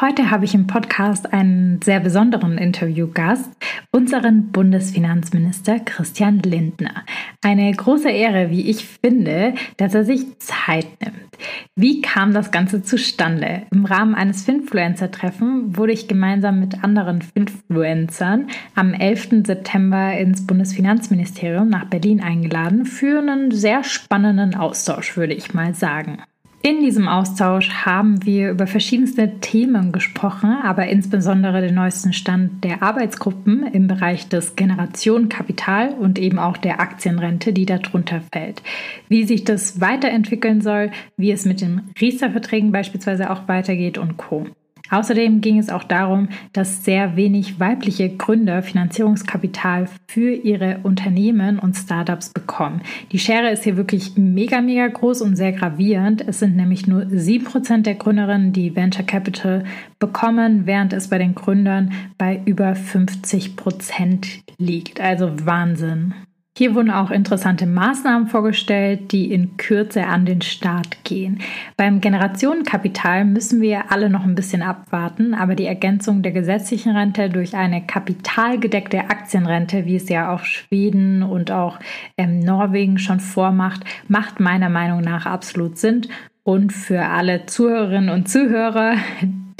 Heute habe ich im Podcast einen sehr besonderen Interviewgast, unseren Bundesfinanzminister Christian Lindner. Eine große Ehre, wie ich finde, dass er sich Zeit nimmt. Wie kam das Ganze zustande? Im Rahmen eines Finfluencer-Treffen wurde ich gemeinsam mit anderen Finfluencern am 11. September ins Bundesfinanzministerium nach Berlin eingeladen für einen sehr spannenden Austausch, würde ich mal sagen. In diesem Austausch haben wir über verschiedenste Themen gesprochen, aber insbesondere den neuesten Stand der Arbeitsgruppen im Bereich des Generationenkapital und eben auch der Aktienrente, die darunter fällt. Wie sich das weiterentwickeln soll, wie es mit den Riester-Verträgen beispielsweise auch weitergeht und Co. Außerdem ging es auch darum, dass sehr wenig weibliche Gründer Finanzierungskapital für ihre Unternehmen und Startups bekommen. Die Schere ist hier wirklich mega, mega groß und sehr gravierend. Es sind nämlich nur 7% der Gründerinnen, die Venture Capital bekommen, während es bei den Gründern bei über 50% liegt. Also Wahnsinn. Hier wurden auch interessante Maßnahmen vorgestellt, die in Kürze an den Start gehen. Beim Generationenkapital müssen wir alle noch ein bisschen abwarten, aber die Ergänzung der gesetzlichen Rente durch eine kapitalgedeckte Aktienrente, wie es ja auch Schweden und auch ähm, Norwegen schon vormacht, macht meiner Meinung nach absolut Sinn. Und für alle Zuhörerinnen und Zuhörer,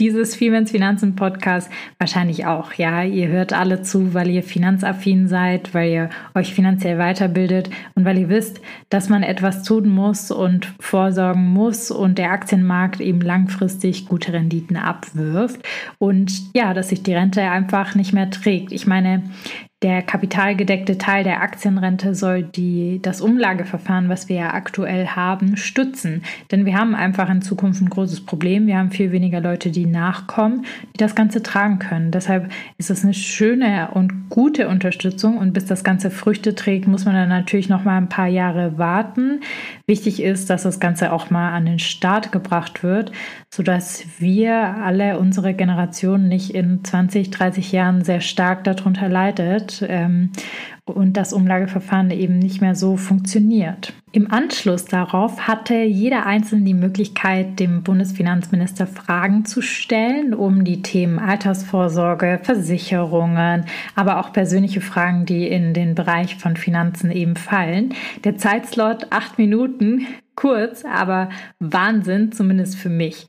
dieses Femens Finanzen Podcast wahrscheinlich auch. Ja, ihr hört alle zu, weil ihr finanzaffin seid, weil ihr euch finanziell weiterbildet und weil ihr wisst, dass man etwas tun muss und vorsorgen muss und der Aktienmarkt eben langfristig gute Renditen abwirft und ja, dass sich die Rente einfach nicht mehr trägt. Ich meine, der kapitalgedeckte Teil der Aktienrente soll die, das Umlageverfahren, was wir ja aktuell haben, stützen. Denn wir haben einfach in Zukunft ein großes Problem. Wir haben viel weniger Leute, die nachkommen, die das Ganze tragen können. Deshalb ist es eine schöne und gute Unterstützung. Und bis das Ganze Früchte trägt, muss man dann natürlich noch mal ein paar Jahre warten. Wichtig ist, dass das Ganze auch mal an den Start gebracht wird, sodass wir alle, unsere Generation, nicht in 20, 30 Jahren sehr stark darunter leidet. Ähm, und das Umlageverfahren eben nicht mehr so funktioniert. Im Anschluss darauf hatte jeder Einzelne die Möglichkeit, dem Bundesfinanzminister Fragen zu stellen, um die Themen Altersvorsorge, Versicherungen, aber auch persönliche Fragen, die in den Bereich von Finanzen eben fallen. Der Zeitslot acht Minuten, kurz, aber Wahnsinn, zumindest für mich.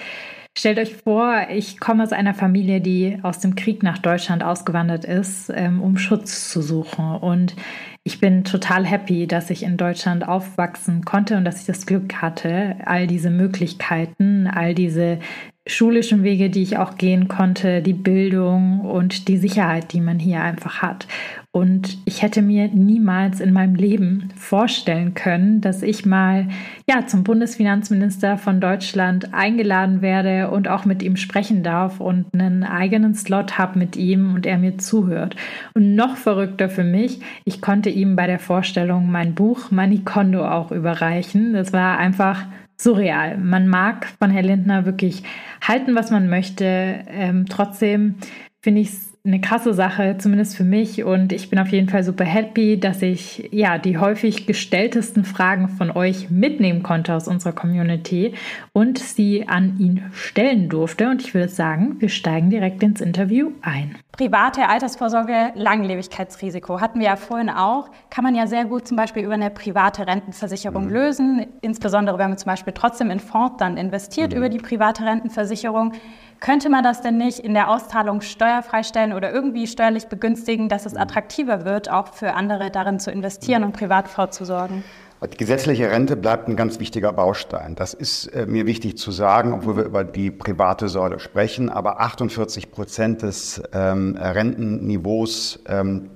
Stellt euch vor, ich komme aus einer Familie, die aus dem Krieg nach Deutschland ausgewandert ist, ähm, um Schutz zu suchen. Und ich bin total happy, dass ich in Deutschland aufwachsen konnte und dass ich das Glück hatte, all diese Möglichkeiten, all diese schulischen Wege, die ich auch gehen konnte, die Bildung und die Sicherheit, die man hier einfach hat. Und ich hätte mir niemals in meinem Leben vorstellen können, dass ich mal ja zum Bundesfinanzminister von Deutschland eingeladen werde und auch mit ihm sprechen darf und einen eigenen Slot habe mit ihm und er mir zuhört. Und noch verrückter für mich, ich konnte ihm bei der Vorstellung mein Buch Money Kondo auch überreichen. Das war einfach surreal. Man mag von Herr Lindner wirklich halten, was man möchte. Ähm, trotzdem finde ich es eine krasse Sache, zumindest für mich. Und ich bin auf jeden Fall super happy, dass ich ja die häufig gestelltesten Fragen von euch mitnehmen konnte aus unserer Community und sie an ihn stellen durfte. Und ich würde sagen, wir steigen direkt ins Interview ein. Private Altersvorsorge, Langlebigkeitsrisiko hatten wir ja vorhin auch. Kann man ja sehr gut zum Beispiel über eine private Rentenversicherung mhm. lösen, insbesondere wenn man zum Beispiel trotzdem in Fonds dann investiert mhm. über die private Rentenversicherung. Könnte man das denn nicht in der Auszahlung steuerfrei stellen oder irgendwie steuerlich begünstigen, dass es attraktiver wird, auch für andere darin zu investieren und privat vorzusorgen? Die gesetzliche Rente bleibt ein ganz wichtiger Baustein. Das ist äh, mir wichtig zu sagen, obwohl wir über die private Säule sprechen. Aber 48 Prozent des ähm, Rentenniveaus ähm,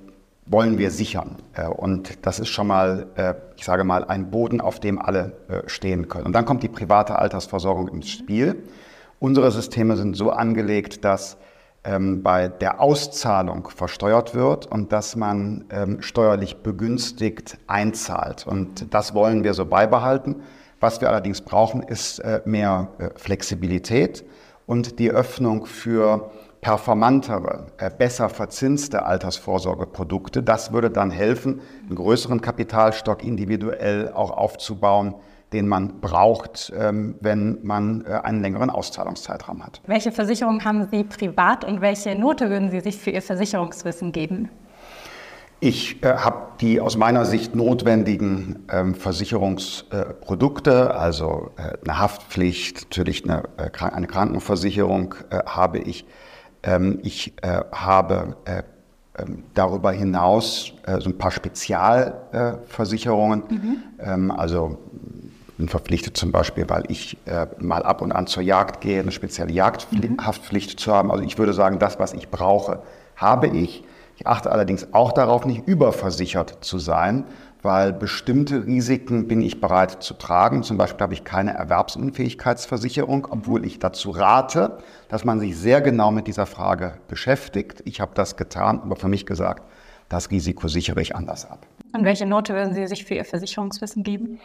wollen wir sichern. Äh, und das ist schon mal, äh, ich sage mal, ein Boden, auf dem alle stehen können. Und dann kommt die private Altersversorgung ins Spiel. Unsere Systeme sind so angelegt, dass ähm, bei der Auszahlung versteuert wird und dass man ähm, steuerlich begünstigt einzahlt. Und das wollen wir so beibehalten. Was wir allerdings brauchen, ist äh, mehr äh, Flexibilität und die Öffnung für performantere, äh, besser verzinste Altersvorsorgeprodukte. Das würde dann helfen, einen größeren Kapitalstock individuell auch aufzubauen, den man braucht, ähm, wenn man äh, einen längeren Auszahlungszeitraum hat. Welche Versicherungen haben Sie privat und welche Note würden Sie sich für Ihr Versicherungswissen geben? Ich äh, habe die aus meiner Sicht notwendigen ähm, Versicherungsprodukte, also äh, eine Haftpflicht, natürlich eine, äh, eine Krankenversicherung äh, habe ich. Ähm, ich äh, habe äh, ähm, darüber hinaus so ein paar Spezialversicherungen. Mhm. Ähm, also bin verpflichtet zum Beispiel, weil ich mal ab und an zur Jagd gehe, eine spezielle Jagdhaftpflicht mhm. zu haben. Also ich würde sagen, das, was ich brauche, habe ich. Ich achte allerdings auch darauf, nicht überversichert zu sein, weil bestimmte Risiken bin ich bereit zu tragen. Zum Beispiel habe ich keine Erwerbsunfähigkeitsversicherung, obwohl ich dazu rate, dass man sich sehr genau mit dieser Frage beschäftigt. Ich habe das getan, aber für mich gesagt, das Risiko sichere ich anders ab. Und welche Note würden Sie sich für Ihr Versicherungswissen geben?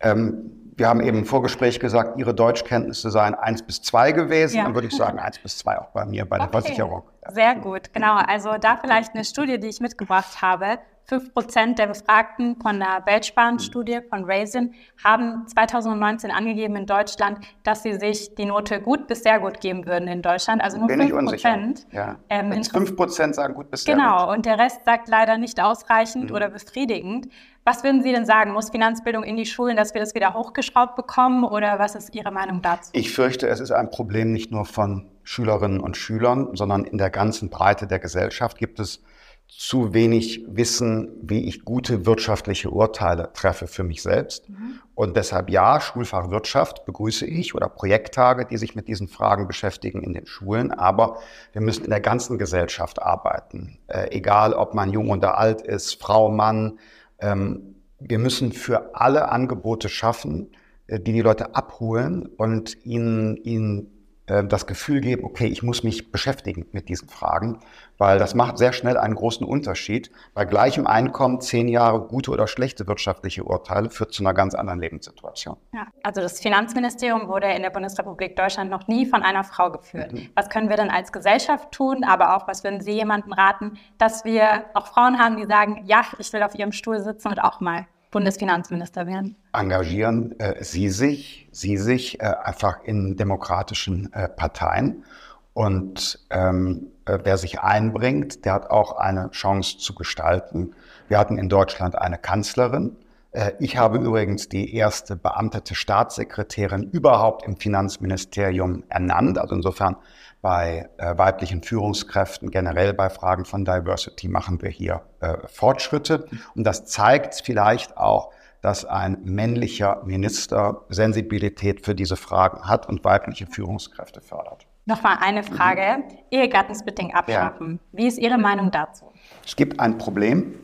Ähm, wir haben eben im Vorgespräch gesagt, Ihre Deutschkenntnisse seien 1 bis 2 gewesen. Ja. Dann würde ich sagen 1 bis 2 auch bei mir bei okay. der Versicherung. Sehr gut, genau. Also da vielleicht eine Studie, die ich mitgebracht habe. 5% der Befragten von der Weltsparenstudie von Raisin haben 2019 angegeben in Deutschland, dass sie sich die Note gut bis sehr gut geben würden in Deutschland. Also nur Bin 5%. Ja. Ähm, 5% sagen gut bis sehr genau. gut. Genau, und der Rest sagt leider nicht ausreichend mhm. oder befriedigend. Was würden Sie denn sagen? Muss Finanzbildung in die Schulen, dass wir das wieder hochgeschraubt bekommen? Oder was ist Ihre Meinung dazu? Ich fürchte, es ist ein Problem nicht nur von Schülerinnen und Schülern, sondern in der ganzen Breite der Gesellschaft gibt es zu wenig Wissen, wie ich gute wirtschaftliche Urteile treffe für mich selbst. Mhm. Und deshalb ja, Schulfach Wirtschaft begrüße ich oder Projekttage, die sich mit diesen Fragen beschäftigen in den Schulen. Aber wir müssen in der ganzen Gesellschaft arbeiten. Äh, egal, ob man jung oder alt ist, Frau, Mann, ähm, wir müssen für alle Angebote schaffen, äh, die die Leute abholen und ihnen, ihnen das Gefühl geben, okay, ich muss mich beschäftigen mit diesen Fragen, weil das macht sehr schnell einen großen Unterschied. Bei gleichem Einkommen zehn Jahre gute oder schlechte wirtschaftliche Urteile führt zu einer ganz anderen Lebenssituation. Ja, also das Finanzministerium wurde in der Bundesrepublik Deutschland noch nie von einer Frau geführt. Mhm. Was können wir denn als Gesellschaft tun, aber auch was würden Sie jemandem raten, dass wir auch Frauen haben, die sagen, ja, ich will auf ihrem Stuhl sitzen und auch mal Bundesfinanzminister werden? Engagieren äh, Sie sich, Sie sich äh, einfach in demokratischen äh, Parteien. Und ähm, äh, wer sich einbringt, der hat auch eine Chance zu gestalten. Wir hatten in Deutschland eine Kanzlerin. Äh, ich habe übrigens die erste beamtete Staatssekretärin überhaupt im Finanzministerium ernannt. Also insofern bei äh, weiblichen Führungskräften, generell bei Fragen von Diversity machen wir hier äh, Fortschritte. Und das zeigt vielleicht auch, dass ein männlicher Minister Sensibilität für diese Fragen hat und weibliche Führungskräfte fördert. Nochmal eine Frage. Mhm. Ehegattensplitting abschaffen. Ja. Wie ist Ihre Meinung dazu? Es gibt ein Problem,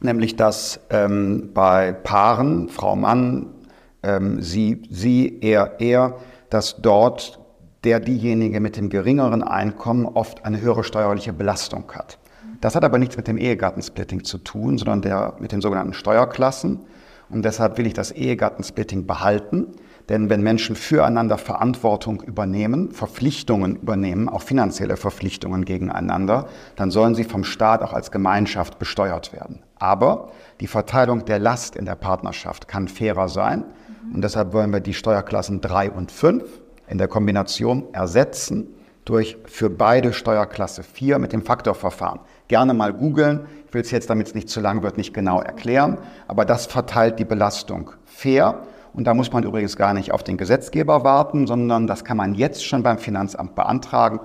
nämlich dass ähm, bei Paaren, Frau Mann, ähm, sie, sie, er, er, dass dort der diejenige mit dem geringeren Einkommen oft eine höhere steuerliche Belastung hat. Das hat aber nichts mit dem Ehegattensplitting zu tun, sondern der, mit den sogenannten Steuerklassen. Und deshalb will ich das Ehegattensplitting behalten. Denn wenn Menschen füreinander Verantwortung übernehmen, Verpflichtungen übernehmen, auch finanzielle Verpflichtungen gegeneinander, dann sollen sie vom Staat auch als Gemeinschaft besteuert werden. Aber die Verteilung der Last in der Partnerschaft kann fairer sein. Und deshalb wollen wir die Steuerklassen drei und fünf in der Kombination ersetzen durch für beide Steuerklasse 4 mit dem Faktorverfahren. Gerne mal googeln. Ich will es jetzt, damit es nicht zu lang wird, nicht genau erklären. Aber das verteilt die Belastung fair. Und da muss man übrigens gar nicht auf den Gesetzgeber warten, sondern das kann man jetzt schon beim Finanzamt beantragen.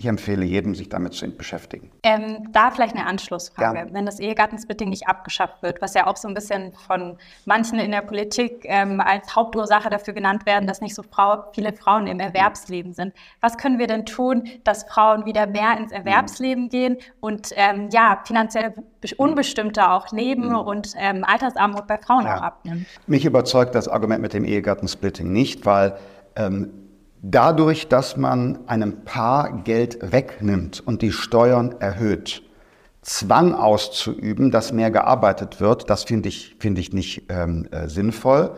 Ich empfehle jedem, sich damit zu beschäftigen. Ähm, da vielleicht eine Anschlussfrage. Ja. Wenn das Ehegattensplitting nicht abgeschafft wird, was ja auch so ein bisschen von manchen in der Politik ähm, als Hauptursache dafür genannt werden, dass nicht so Frau, viele Frauen im Erwerbsleben sind. Was können wir denn tun, dass Frauen wieder mehr ins Erwerbsleben gehen und ähm, ja, finanziell unbestimmter auch leben mhm. und ähm, Altersarmut bei Frauen ja. auch abnimmt? Mich überzeugt das Argument mit dem Ehegattensplitting nicht, weil ähm, Dadurch, dass man einem Paar Geld wegnimmt und die Steuern erhöht, Zwang auszuüben, dass mehr gearbeitet wird, das finde ich, finde ich nicht ähm, äh, sinnvoll.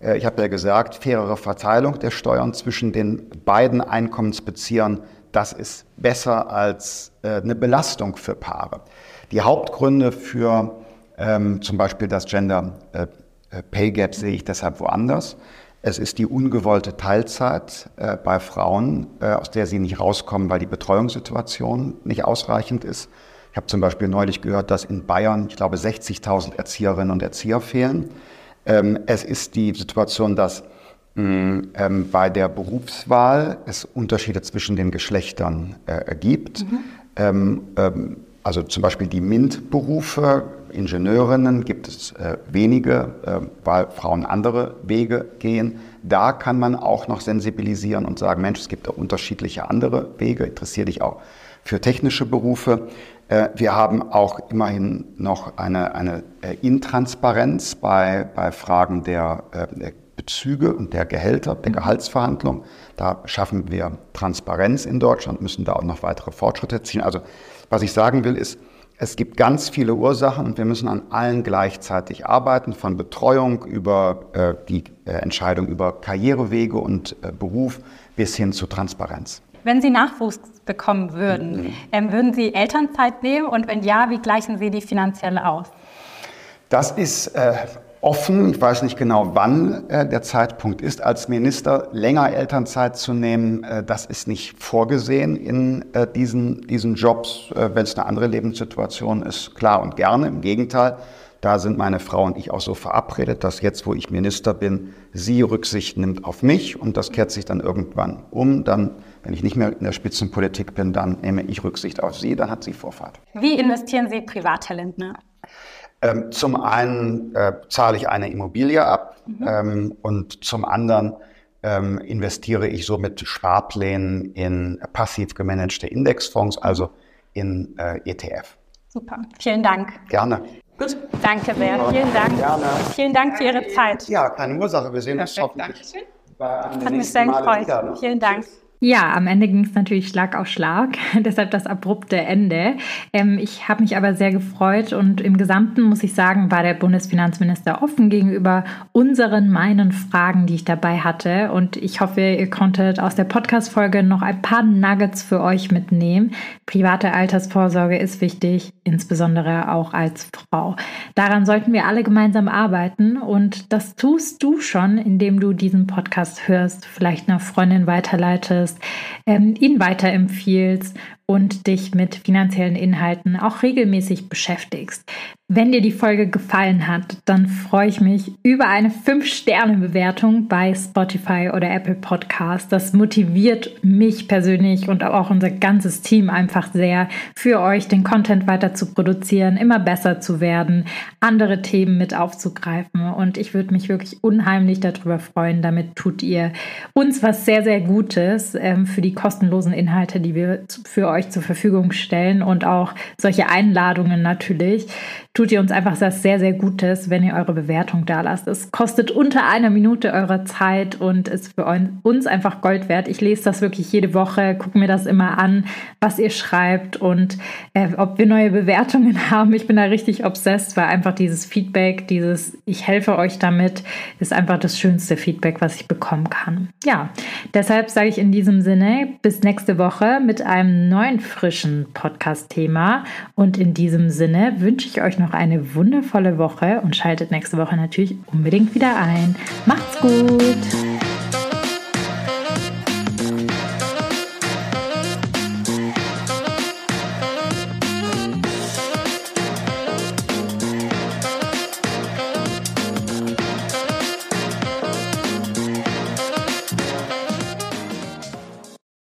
Äh, ich habe ja gesagt, fairere Verteilung der Steuern zwischen den beiden Einkommensbeziehern, das ist besser als äh, eine Belastung für Paare. Die Hauptgründe für ähm, zum Beispiel das Gender äh, äh Pay Gap sehe ich deshalb woanders. Es ist die ungewollte Teilzeit äh, bei Frauen, äh, aus der sie nicht rauskommen, weil die Betreuungssituation nicht ausreichend ist. Ich habe zum Beispiel neulich gehört, dass in Bayern, ich glaube, 60.000 Erzieherinnen und Erzieher fehlen. Ähm, es ist die Situation, dass mh, ähm, bei der Berufswahl es Unterschiede zwischen den Geschlechtern äh, gibt. Mhm. Ähm, ähm also zum Beispiel die MINT-Berufe, Ingenieurinnen gibt es äh, wenige, äh, weil Frauen andere Wege gehen. Da kann man auch noch sensibilisieren und sagen, Mensch, es gibt auch unterschiedliche andere Wege, interessiere dich auch für technische Berufe. Äh, wir haben auch immerhin noch eine, eine äh, Intransparenz bei, bei Fragen der, äh, der Bezüge und der Gehälter, der Gehaltsverhandlung. Da schaffen wir Transparenz in Deutschland, müssen da auch noch weitere Fortschritte erzielen. Also was ich sagen will, ist, es gibt ganz viele Ursachen und wir müssen an allen gleichzeitig arbeiten, von Betreuung über äh, die äh, Entscheidung über Karrierewege und äh, Beruf bis hin zu Transparenz. Wenn Sie Nachwuchs bekommen würden, mhm. ähm, würden Sie Elternzeit nehmen und wenn ja, wie gleichen Sie die finanziell aus? Das ist äh, offen. Ich weiß nicht genau, wann äh, der Zeitpunkt ist. Als Minister länger Elternzeit zu nehmen, äh, das ist nicht vorgesehen in äh, diesen, diesen Jobs. Äh, Wenn es eine andere Lebenssituation ist, klar und gerne. Im Gegenteil, da sind meine Frau und ich auch so verabredet, dass jetzt, wo ich Minister bin, sie Rücksicht nimmt auf mich und das kehrt sich dann irgendwann um. Dann, wenn ich nicht mehr in der Spitzenpolitik bin, dann nehme ich Rücksicht auf sie, dann hat sie Vorfahrt. Wie investieren Sie Privattalente? Ähm, zum einen äh, zahle ich eine Immobilie ab mhm. ähm, und zum anderen ähm, investiere ich so mit Sparplänen in passiv gemanagte Indexfonds, also in äh, ETF. Super, vielen Dank. Gerne. Gut, danke sehr. Vielen Dank. Gerne. Vielen Dank für Ihre Zeit. Ja, keine Ursache. Wir sehen uns hoffentlich. Hat mich sehr gefreut. Vielen Dank. Ja, am Ende ging es natürlich Schlag auf Schlag, deshalb das abrupte Ende. Ähm, ich habe mich aber sehr gefreut und im Gesamten muss ich sagen, war der Bundesfinanzminister offen gegenüber unseren, meinen Fragen, die ich dabei hatte. Und ich hoffe, ihr konntet aus der Podcast-Folge noch ein paar Nuggets für euch mitnehmen. Private Altersvorsorge ist wichtig, insbesondere auch als Frau. Daran sollten wir alle gemeinsam arbeiten und das tust du schon, indem du diesen Podcast hörst, vielleicht einer Freundin weiterleitest bist, ähm, ihn weiterempfiehlst und dich mit finanziellen Inhalten auch regelmäßig beschäftigst. Wenn dir die Folge gefallen hat, dann freue ich mich über eine 5-Sterne-Bewertung bei Spotify oder Apple Podcast. Das motiviert mich persönlich und auch unser ganzes Team einfach sehr, für euch den Content weiter zu produzieren, immer besser zu werden, andere Themen mit aufzugreifen. Und ich würde mich wirklich unheimlich darüber freuen. Damit tut ihr uns was sehr, sehr Gutes ähm, für die kostenlosen Inhalte, die wir für euch zur Verfügung stellen und auch solche Einladungen natürlich tut ihr uns einfach was sehr, sehr Gutes, wenn ihr eure Bewertung da lasst. Es kostet unter einer Minute eurer Zeit und ist für uns einfach Gold wert. Ich lese das wirklich jede Woche, gucke mir das immer an, was ihr schreibt und äh, ob wir neue Bewertungen haben. Ich bin da richtig obsessed, weil einfach dieses Feedback, dieses Ich helfe euch damit, ist einfach das schönste Feedback, was ich bekommen kann. Ja, deshalb sage ich in diesem Sinne bis nächste Woche mit einem neuen frischen Podcast-Thema und in diesem Sinne wünsche ich euch noch noch eine wundervolle Woche und schaltet nächste Woche natürlich unbedingt wieder ein. Macht's gut!